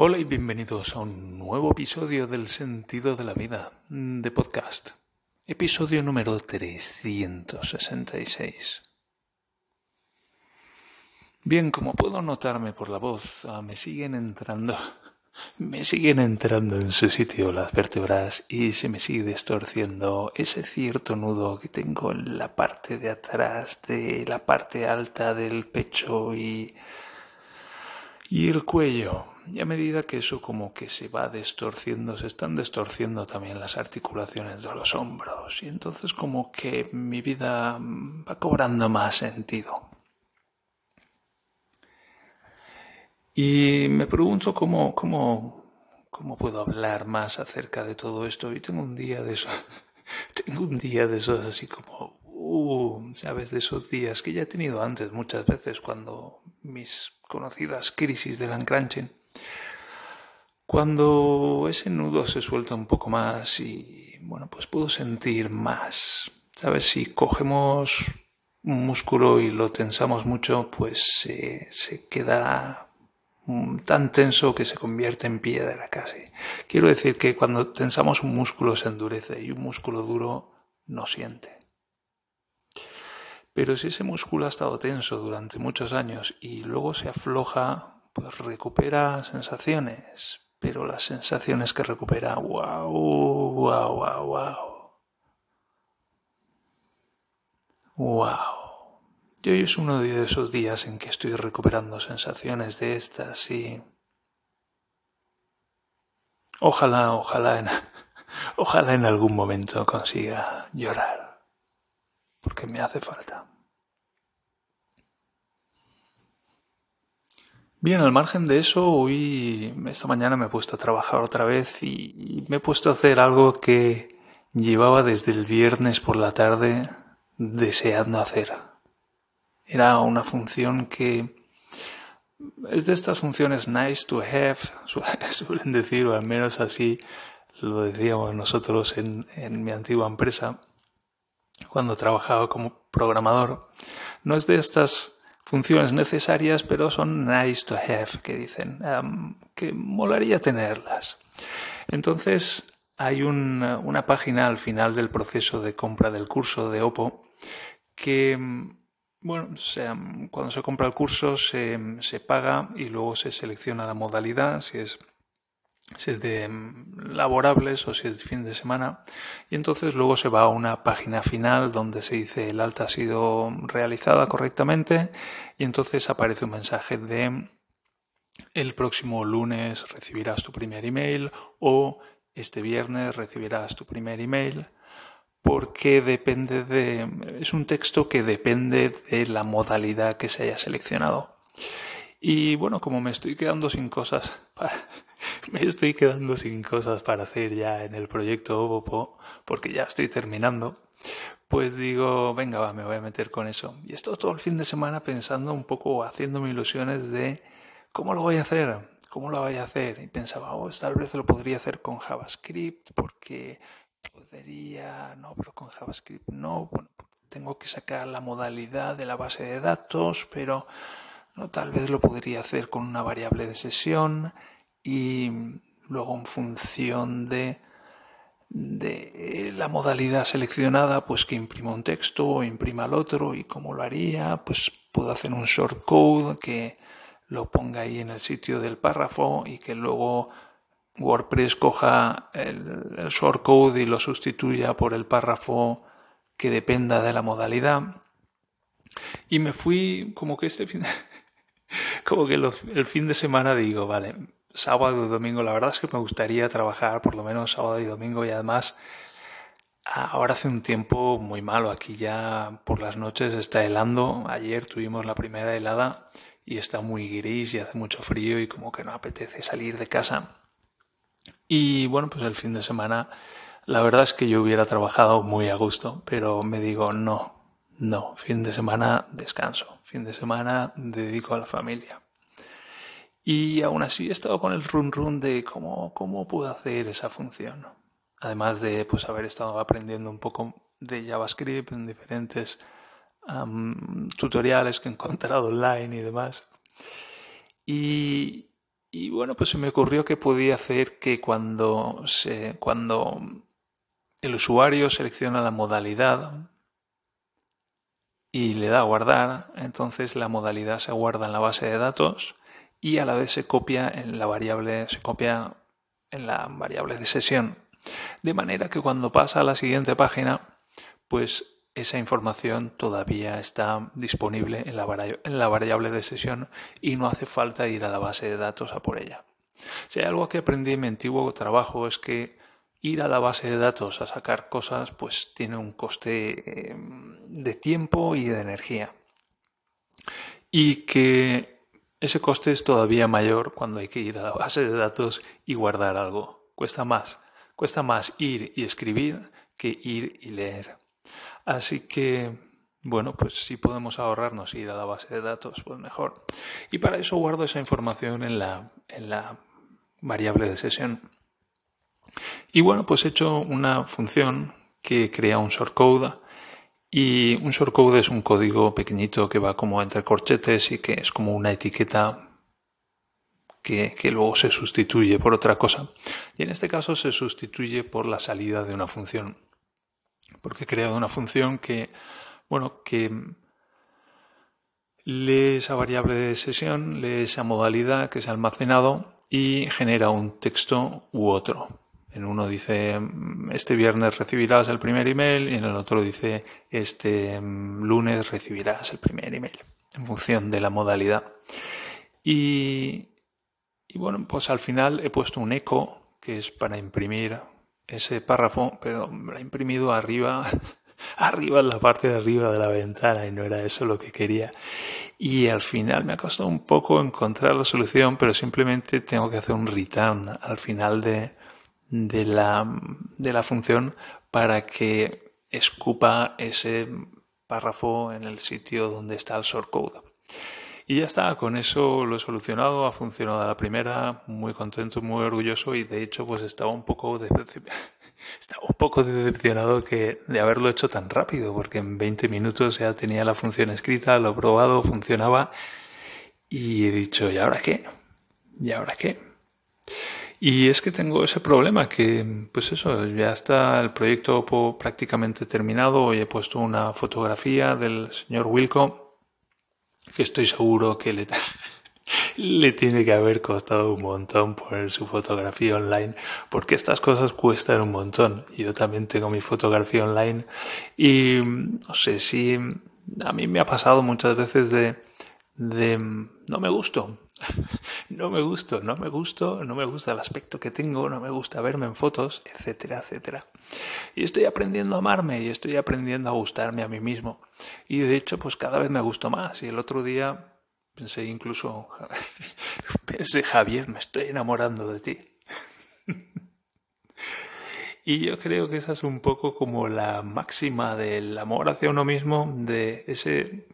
Hola y bienvenidos a un nuevo episodio del Sentido de la Vida de podcast. Episodio número 366. Bien, como puedo notarme por la voz, ah, me siguen entrando, me siguen entrando en su sitio las vértebras y se me sigue distorciendo ese cierto nudo que tengo en la parte de atrás de la parte alta del pecho y, y el cuello. Y a medida que eso como que se va distorciendo, se están distorciendo también las articulaciones de los hombros. Y entonces como que mi vida va cobrando más sentido. Y me pregunto cómo, cómo, cómo puedo hablar más acerca de todo esto. Y tengo un día de esos, tengo un día de esos así como, uh, sabes, de esos días que ya he tenido antes muchas veces cuando mis conocidas crisis del encranchen. Cuando ese nudo se suelta un poco más y, bueno, pues puedo sentir más. ¿Sabes? Si cogemos un músculo y lo tensamos mucho, pues se, queda Mm, tan tenso que se convierte en piedra casi. Quiero decir que cuando tensamos un músculo se endurece y un músculo duro no siente. Pero si ese músculo ha estado tenso durante muchos años y luego se afloja, pues recupera sensaciones, pero las sensaciones que recupera, wow, wow, wow, wow. Wow. Y hoy es uno de esos días en que estoy recuperando sensaciones de estas y... Ojalá, ojalá en, ojalá en algún momento consiga llorar, porque me hace falta. Bien, al margen de eso, hoy, esta mañana me he puesto a trabajar otra vez y me he puesto a hacer algo que llevaba desde el viernes por la tarde deseando hacer. Era una función que es de estas funciones nice to have, suelen decir, o al menos así lo decíamos nosotros en, en mi antigua empresa, cuando trabajaba como programador. No es de estas funciones necesarias, pero son nice to have, que dicen, que molaría tenerlas. Entonces, hay una página al final del proceso de compra del curso de OPO que bueno, cuando se compra el curso se, se, paga y luego se selecciona la modalidad, si es, si es de mm, laborables o si es de fin de semana. Y entonces luego se va a una página final donde se dice el alta ha sido realizada correctamente y entonces aparece un mensaje de el próximo lunes recibirás tu primer email o este viernes recibirás tu primer email porque depende de es un texto que depende de la modalidad que se haya seleccionado. Y bueno, como me estoy quedando sin cosas para, me estoy quedando sin cosas para hacer ya en el proyecto Obopo, porque ya estoy terminando, pues digo, venga, va, me voy a meter con eso. Y estoy todo el fin de semana pensando un poco, haciéndome ilusiones de cómo lo voy a hacer, cómo lo voy a hacer. Y pensaba, oh, tal vez lo podría hacer con JavaScript, porque podría, no, pero con JavaScript no, bueno, tengo que sacar la modalidad de la base de datos, pero no, tal vez lo podría hacer con una variable de sesión y luego en función de, de la modalidad seleccionada, pues que imprima un texto o imprima el otro y cómo lo haría, pues puedo hacer un shortcode que lo ponga ahí en el sitio del párrafo y que luego WordPress coja el, el shortcode y lo sustituya por el párrafo que dependa de la modalidad. Y me fui como que este fin, como que el fin de semana digo, vale, sábado y domingo, la verdad es que me gustaría trabajar por lo menos sábado y domingo y además ahora hace un tiempo muy malo, aquí ya por las noches está helando, ayer tuvimos la primera helada y está muy gris y hace mucho frío y como que no apetece salir de casa. Y bueno, pues el fin de semana, la verdad es que yo hubiera trabajado muy a gusto, pero me digo, no, no, fin de semana descanso, fin de semana dedico a la familia. Y aún así he estado con el run run de cómo, cómo puedo hacer esa función. Además de pues haber estado aprendiendo un poco de JavaScript en diferentes tutoriales que he encontrado online y demás. Y, Y bueno, pues se me ocurrió que podía hacer que cuando, se, cuando el usuario selecciona la modalidad y le da a guardar, entonces la modalidad se guarda en la base de datos y a la vez se copia en la variable, se copia en la variable de sesión. De manera que cuando pasa a la siguiente página, pues esa información todavía está disponible en la, variable de sesión y no hace falta ir a la base de datos a por ella. Si hay algo que aprendí en mi antiguo trabajo es que ir a la base de datos a sacar cosas pues tiene un coste em, de tiempo y de energía. Y que ese coste es todavía mayor cuando hay que ir a la base de datos y guardar algo. Cuesta más. Cuesta más ir y escribir que ir y leer. Así que, bueno, pues si podemos ahorrarnos ir a la base de datos, pues mejor. Y para eso guardo esa información en la, en la variable de sesión. Y bueno, pues he hecho una función que crea un shortcode y un shortcode es un código pequeñito que va como entre corchetes y que es como una etiqueta que, que, luego se sustituye por otra cosa. Y en este caso se sustituye por la salida de una función porque he creado una función que, bueno, que lee esa variable de sesión, lee esa modalidad que se ha almacenado y genera un texto u otro. En uno dice, este viernes recibirás el primer email y en el otro dice, este lunes recibirás el primer email, en función de la modalidad. Y, y bueno, pues al final he puesto un eco, que es para imprimir ese párrafo, pero lo he imprimido arriba, arriba en la parte de arriba de la ventana y no era eso lo que quería. Y al final me ha costado un poco encontrar la solución, pero simplemente tengo que hacer un return al final de, de, la, de la función para que escupa ese párrafo en el sitio donde está el shortcode. Y ya está, con eso lo he solucionado, ha funcionado a la primera, muy contento, muy orgulloso y de hecho pues estaba un poco decepcionado, estaba un poco decepcionado que, de haberlo hecho tan rápido, porque en 20 minutos ya tenía la función escrita, lo he probado, funcionaba y he dicho, ¿y ahora qué? ¿Y ahora qué? Y es que tengo ese problema que, pues eso, ya está el proyecto prácticamente terminado. Hoy he puesto una fotografía del señor Wilco que estoy seguro que le, le tiene que haber costado un montón poner su fotografía online, porque estas cosas cuestan un montón. Yo también tengo mi fotografía online y no sé si a mí me ha pasado muchas veces de, de no me gusto, no me gusto, no me gusto, no me gusta el aspecto que tengo, no me gusta verme en fotos, etcétera, etcétera. Y estoy aprendiendo a amarme y estoy aprendiendo a gustarme a mí mismo. Y de hecho, pues cada vez me gusto más. Y el otro día pensé incluso, pensé, Javier, me estoy enamorando de ti. y yo creo que esa es un poco como la máxima del amor hacia uno mismo, de ese...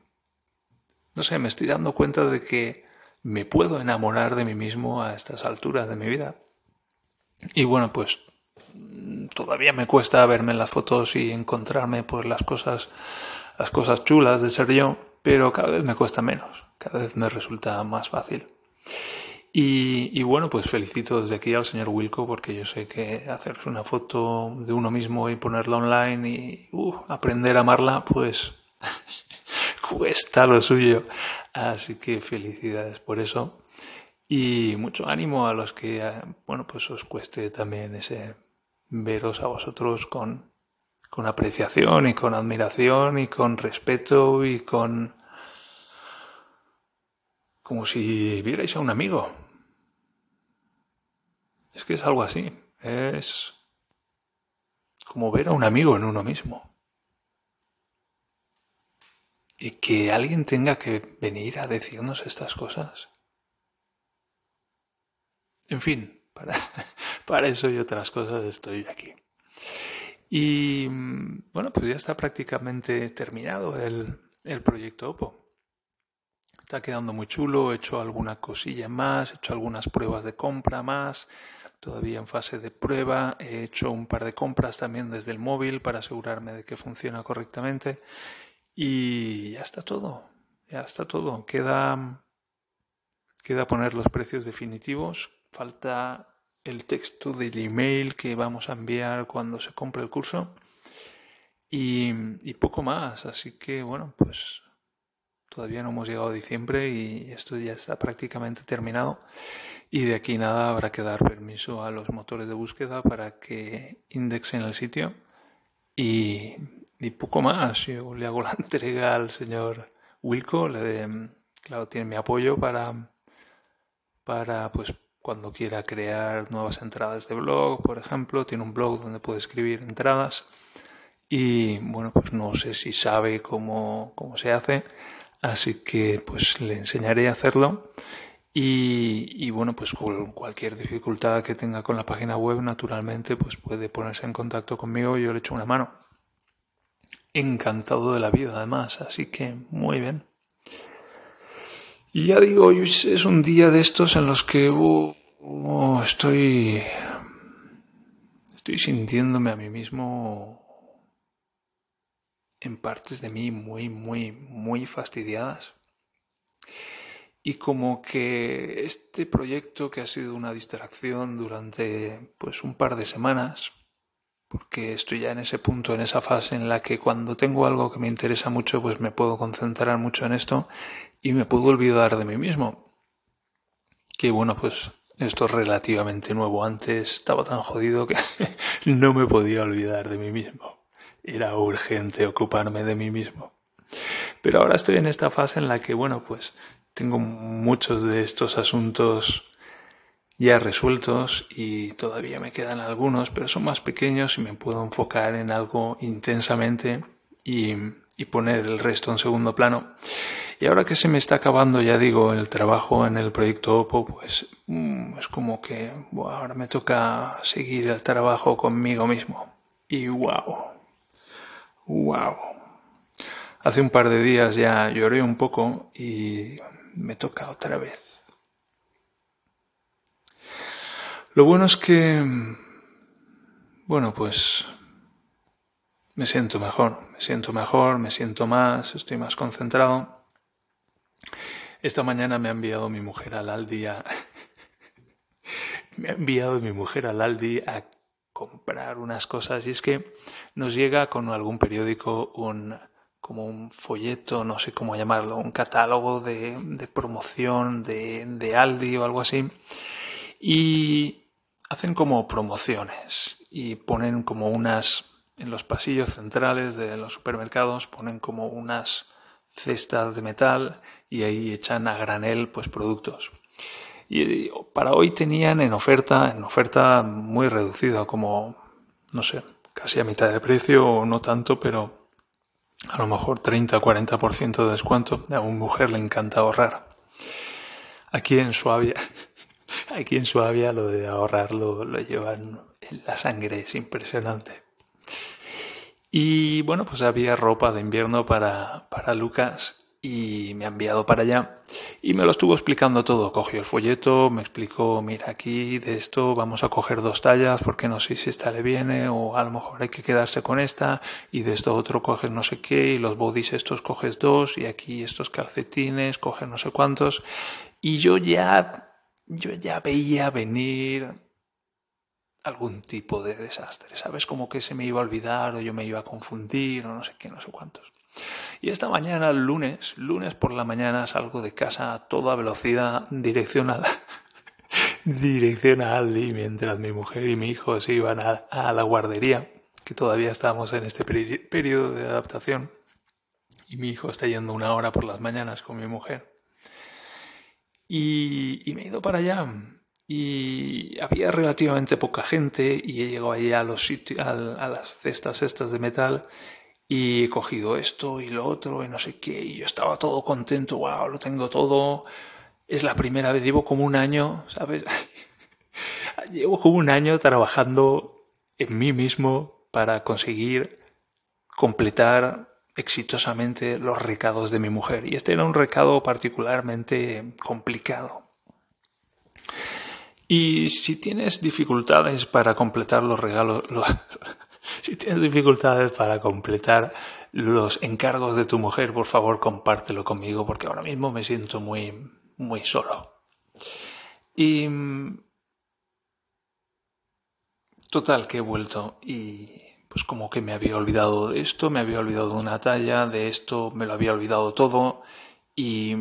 No sé, me estoy dando cuenta de que me puedo enamorar de mí mismo a estas alturas de mi vida. Y bueno, pues todavía me cuesta verme en las fotos y encontrarme pues las cosas las cosas chulas de ser yo, pero cada vez me cuesta menos, cada vez me resulta más fácil. Y, bueno, pues felicito desde aquí al señor Wilco porque yo sé que hacerse una foto de uno mismo y ponerla online y uh, aprender a amarla, pues cuesta lo suyo. Así que felicidades por eso. Y mucho ánimo a los que, bueno, pues os cueste también ese veros a vosotros con, con apreciación y con admiración y con respeto y con... como si vierais a un amigo. Es que es algo así. Es como ver a un amigo en uno mismo. Y que alguien tenga que venir a decirnos estas cosas. En fin, para, para eso y otras cosas estoy aquí. Y bueno, pues ya está prácticamente terminado el, el proyecto OPPO. Está quedando muy chulo, he hecho alguna cosilla más, he hecho algunas pruebas de compra más, todavía en fase de prueba, he hecho un par de compras también desde el móvil para asegurarme de que funciona correctamente y ya está todo, ya está todo. Queda, Queda poner los precios definitivos. Falta el texto del email que vamos a enviar cuando se compre el curso. Y, y poco más. Así que bueno, pues todavía no hemos llegado a diciembre y esto ya está prácticamente terminado. Y de aquí nada habrá que dar permiso a los motores de búsqueda para que indexen el sitio. Y, y poco más. Yo le hago la entrega al señor Wilco. Le, claro, tiene mi apoyo para, para pues cuando quiera crear nuevas entradas de blog, por ejemplo. Tiene un blog donde puede escribir entradas. Y bueno, pues no sé si sabe cómo, cómo se hace. Así que pues le enseñaré a hacerlo. Y, y, bueno, pues cualquier dificultad que tenga con la página web, naturalmente, pues puede ponerse en contacto conmigo y yo le echo una mano. Encantado de la vida, además, así que muy bien. Y ya digo, es un día de estos en los que uh, estoy, estoy sintiéndome a mí mismo en partes de mí muy, muy, muy fastidiadas. Y como que este proyecto que ha sido una distracción durante pues un par de semanas, porque estoy ya en ese punto, en esa fase en la que cuando tengo algo que me interesa mucho, pues me puedo concentrar mucho en esto y me puedo olvidar de mí mismo. Que bueno, pues esto es relativamente nuevo. Antes estaba tan jodido que no me podía olvidar de mí mismo. Era urgente ocuparme de mí mismo. Pero ahora estoy en esta fase en la que, bueno, pues tengo muchos de estos asuntos ya resueltos y todavía me quedan algunos, pero son más pequeños y me puedo enfocar en algo intensamente y, poner el resto en segundo plano. Y ahora que se me está acabando, ya digo, el trabajo en el proyecto OPO, pues mm, es como que ahora me toca seguir el trabajo conmigo mismo. Y wow, wow. Hace un par de días ya lloré un poco y me toca otra vez. Lo bueno es que, bueno, pues me siento mejor, me siento mejor, me siento más, estoy más concentrado. Esta mañana me ha enviado mi mujer al Aldi a... me ha enviado mi mujer al Aldi a comprar unas cosas y es que nos llega con algún periódico un como un folleto, no sé cómo llamarlo, un catálogo de, de promoción de, de Aldi o algo así. Y, hacen como promociones y ponen como unas, en los pasillos centrales de los supermercados, ponen como unas cestas de metal y ahí echan a granel pues productos. Y para hoy tenían en oferta, en oferta muy reducida, como, no sé, casi a mitad de precio o no tanto, pero a lo mejor 30 o 40% de descuento. A una mujer le encanta ahorrar. Aquí en Suabia Aquí en Suabia lo de ahorrar lo, llevan en la sangre, es impresionante. Y bueno, pues había ropa de invierno para, para Lucas y me ha enviado para allá y me lo estuvo explicando todo. Cogió el folleto, me explicó, mira aquí de esto vamos a coger dos tallas porque no sé si esta le viene o a lo mejor hay que quedarse con esta y de esto otro coges no sé qué y los bodys estos coges dos y aquí estos calcetines coges no sé cuántos y yo ya yo ya veía venir algún tipo de desastre, ¿sabes? Como que se me iba a olvidar o yo me iba a confundir o no sé qué, no sé cuántos. Y esta mañana, lunes, lunes por la mañana, salgo de casa a toda velocidad, dirección a, dirección a Aldi, mientras mi mujer y mi hijo se iban a, a la guardería, que todavía estamos en este periodo de adaptación. Y mi hijo está yendo una hora por las mañanas con mi mujer. Y, me he ido para allá. Y había relativamente poca gente y he llegado ahí a los sitios, a, las cestas estas de metal y he cogido esto y lo otro y no sé qué y yo estaba todo contento, wow, lo tengo todo. Es la primera vez, llevo como un año, ¿sabes? llevo como un año trabajando en mí mismo para conseguir completar exitosamente los recados de mi mujer. Y este era un recado particularmente complicado. Y si tienes dificultades para completar los regalos, si tienes dificultades para completar los encargos de tu mujer, por favor compártelo conmigo porque ahora mismo me siento muy, muy solo. Y total que he vuelto y pues como que me había olvidado de esto, me había olvidado de una talla, de esto, me lo había olvidado todo y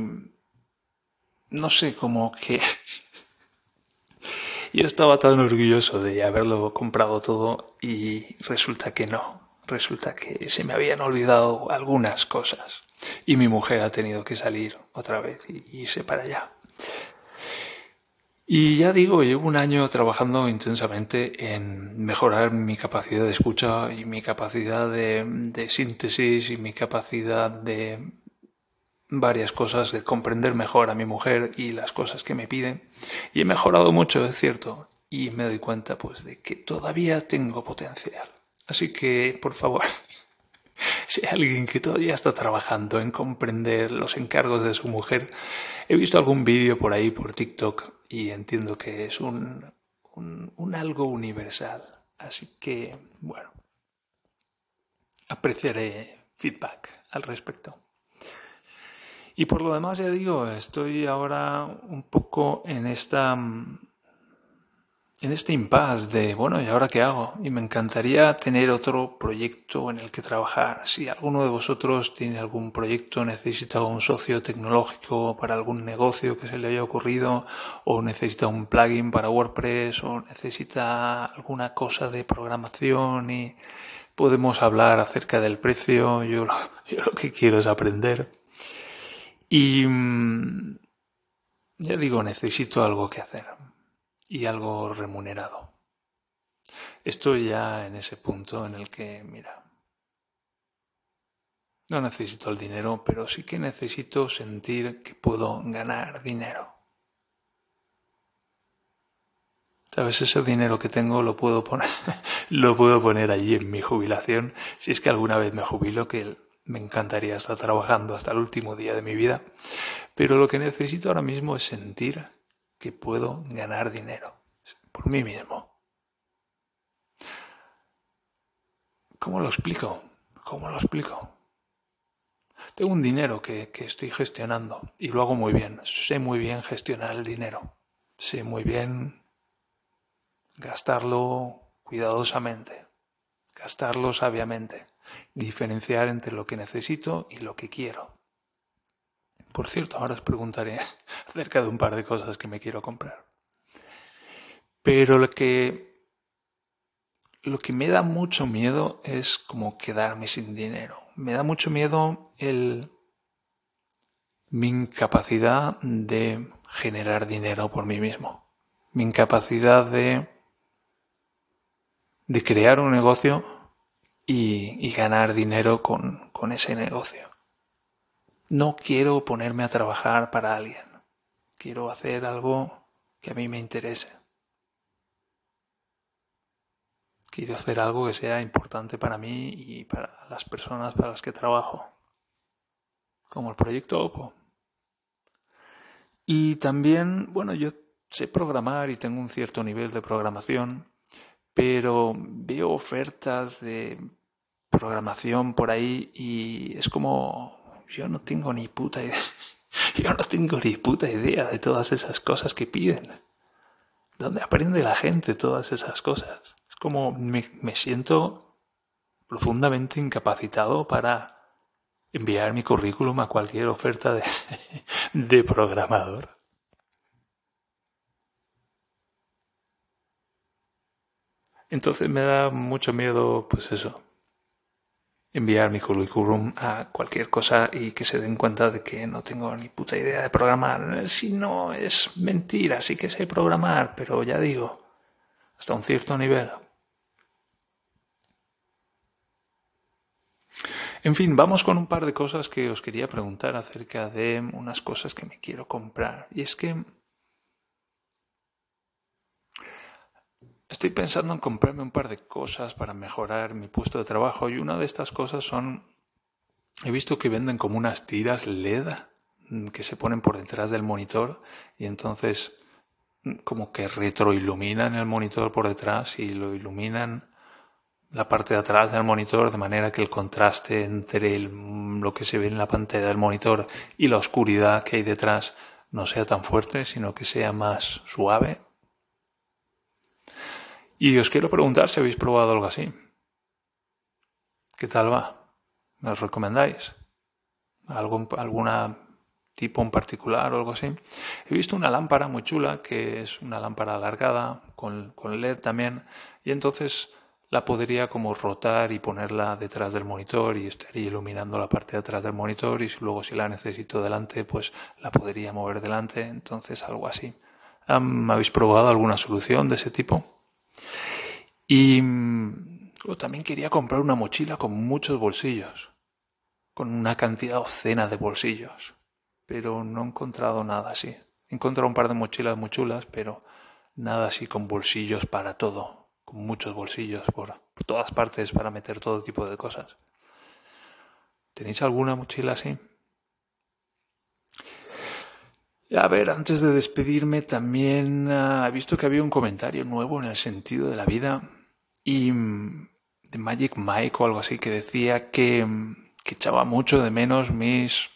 no sé, como que yo estaba tan orgulloso de haberlo comprado todo y resulta que no, resulta que se me habían olvidado algunas cosas y mi mujer ha tenido que salir otra vez y irse para allá. Y ya digo, llevo un año trabajando intensamente en mejorar mi capacidad de escucha y mi capacidad de, síntesis y mi capacidad de varias cosas, de comprender mejor a mi mujer y las cosas que me piden. Y he mejorado mucho, es cierto, y me doy cuenta pues de que todavía tengo potencial. Así que, por favor, si alguien que todavía está trabajando en comprender los encargos de su mujer, he visto algún vídeo por ahí por TikTok y entiendo que es un, un, algo universal. Así que, bueno, apreciaré feedback al respecto. Y por lo demás, ya digo, estoy ahora un poco en esta en este impasse de, bueno, ¿y ahora qué hago? Y me encantaría tener otro proyecto en el que trabajar. Si alguno de vosotros tiene algún proyecto, necesita un socio tecnológico para algún negocio que se le haya ocurrido, o necesita un plugin para WordPress, o necesita alguna cosa de programación y podemos hablar acerca del precio. Yo lo, yo lo que quiero es aprender. Y mm, ya digo, necesito algo que hacer y algo remunerado. Estoy ya en ese punto en el que, mira, no necesito el dinero, pero sí que necesito sentir que puedo ganar dinero. ¿Sabes? Ese dinero que tengo lo puedo poner, lo puedo poner allí en mi jubilación. Si es que alguna vez me jubilo, que me encantaría estar trabajando hasta el último día de mi vida. Pero lo que necesito ahora mismo es sentir que puedo ganar dinero por mí mismo. ¿Cómo lo explico? ¿Cómo lo explico? Tengo un dinero que, que, estoy gestionando y lo hago muy bien. Sé muy bien gestionar el dinero. Sé muy bien gastarlo cuidadosamente, gastarlo sabiamente, diferenciar entre lo que necesito y lo que quiero. Por cierto, ahora os preguntaré acerca de un par de cosas que me quiero comprar. Pero lo que, lo que me da mucho miedo es como quedarme sin dinero. Me da mucho miedo el, mi incapacidad de generar dinero por mí mismo. Mi incapacidad de, de crear un negocio y, y ganar dinero con, con ese negocio. No quiero ponerme a trabajar para alguien. Quiero hacer algo que a mí me interese. Quiero hacer algo que sea importante para mí y para las personas para las que trabajo. Como el proyecto OPO. Y también, bueno, yo sé programar y tengo un cierto nivel de programación, pero veo ofertas de programación por ahí y es como yo no tengo ni puta idea. Yo no tengo ni puta idea de todas esas cosas que piden. ¿Dónde aprende la gente todas esas cosas? Es como me, me siento profundamente incapacitado para enviar mi currículum a cualquier oferta de, de programador. Entonces me da mucho miedo, pues eso, enviar mi currículum a cualquier cosa y que se den cuenta de que no tengo ni puta idea de programar. Si no, es mentira, sí que sé programar, pero ya digo, hasta un cierto nivel. En fin, vamos con un par de cosas que os quería preguntar acerca de unas cosas que me quiero comprar. Y es que Estoy pensando en comprarme un par de cosas para mejorar mi puesto de trabajo y una de estas cosas son, he visto que venden como unas tiras LED mm, que se ponen por detrás del monitor y entonces mm, como que retroiluminan el monitor por detrás y lo iluminan la parte de atrás del monitor de manera que el contraste entre lo que se ve en la pantalla del monitor y la oscuridad que hay detrás no sea tan fuerte, sino que sea más suave. Y os quiero preguntar si habéis probado algo así. ¿Qué tal va? ¿Me os recomendáis? ¿Algún, ¿Alguna tipo en particular o algo así? He visto una lámpara muy chula, que es una lámpara alargada, con, con LED también, y entonces la podría como rotar y ponerla detrás del monitor y estaría iluminando la parte de atrás del monitor y luego si la necesito delante pues la podría mover delante, entonces algo así. ¿Habéis probado alguna solución de ese tipo? Y mm, también quería comprar una mochila con muchos bolsillos, con una cantidad obscena de bolsillos, pero no he encontrado nada así. He encontrado un par de mochilas muy chulas, pero nada así con bolsillos para todo con muchos bolsillos por, todas partes para meter todo tipo de cosas. ¿Tenéis alguna mochila así? A ver, antes de despedirme también ah, he visto que había un comentario nuevo en el sentido de la vida y mm, de Magic Mike o algo así que decía que, mm, que echaba mucho de menos mis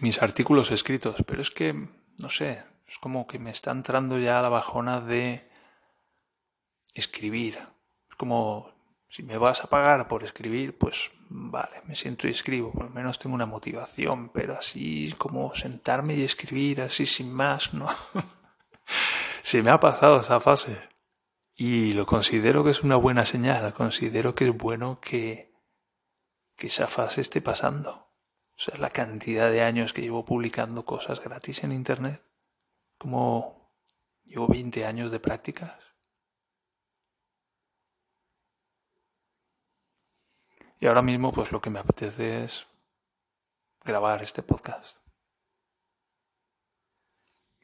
mis artículos escritos, pero es que no sé, es como que me está entrando ya la bajona de escribir. Es como, si me vas a pagar por escribir, pues vale, me siento y escribo, por lo menos tengo una motivación, pero así como sentarme y escribir así sin más, no. Se me ha pasado esa fase. Y lo considero que es una buena señal, considero que es bueno que, que esa fase esté pasando. O sea, la cantidad de años que llevo publicando cosas gratis en Internet. Como llevo 20 años de prácticas. Y ahora mismo pues lo que me apetece es grabar este podcast.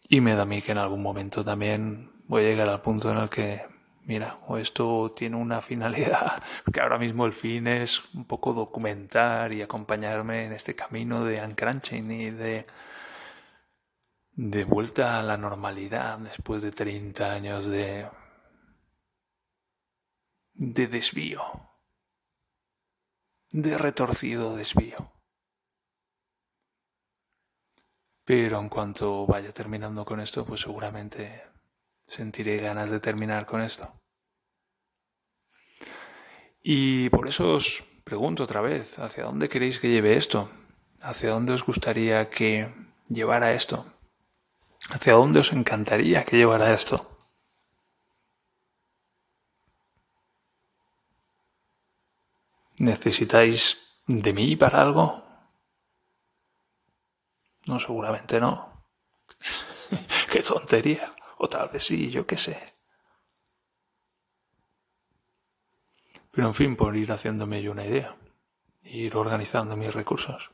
Y me da a mí que en algún momento también voy a llegar al punto en el que, mira, o esto tiene una finalidad, que ahora mismo el fin es un poco documentar y acompañarme en este camino de uncrunching y de, de vuelta a la normalidad después de 30 años de, de desvío de retorcido desvío. Pero en cuanto vaya terminando con esto, pues seguramente sentiré ganas de terminar con esto. Y por eso os pregunto otra vez, ¿hacia dónde queréis que lleve esto? ¿Hacia dónde os gustaría que llevara esto? ¿Hacia dónde os encantaría que llevara esto? ¿Necesitáis de mí para algo? No, seguramente no. qué tontería. O tal vez sí, yo qué sé. Pero en fin, por ir haciéndome yo una idea. Ir organizando mis recursos.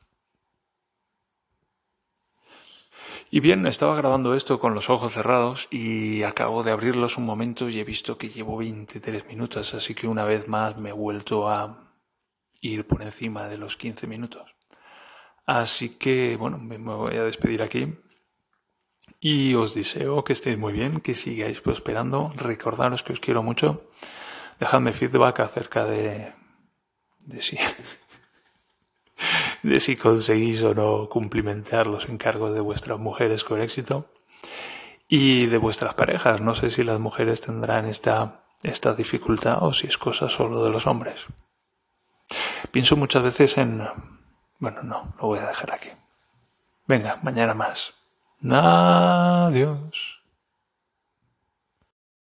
Y bien, estaba grabando esto con los ojos cerrados y acabo de abrirlos un momento y he visto que llevo 23 minutos, así que una vez más me he vuelto a ir por encima de los 15 minutos. Así que, bueno, me voy a despedir aquí. Y os deseo que estéis muy bien, que sigáis prosperando. Recordaros que os quiero mucho. Dejadme feedback acerca de, de si, de si conseguís o no cumplimentar los encargos de vuestras mujeres con éxito. Y de vuestras parejas. No sé si las mujeres tendrán esta, esta dificultad o si es cosa solo de los hombres. Pienso muchas veces en... Bueno, no, lo voy a dejar aquí. Venga, mañana más. Adiós.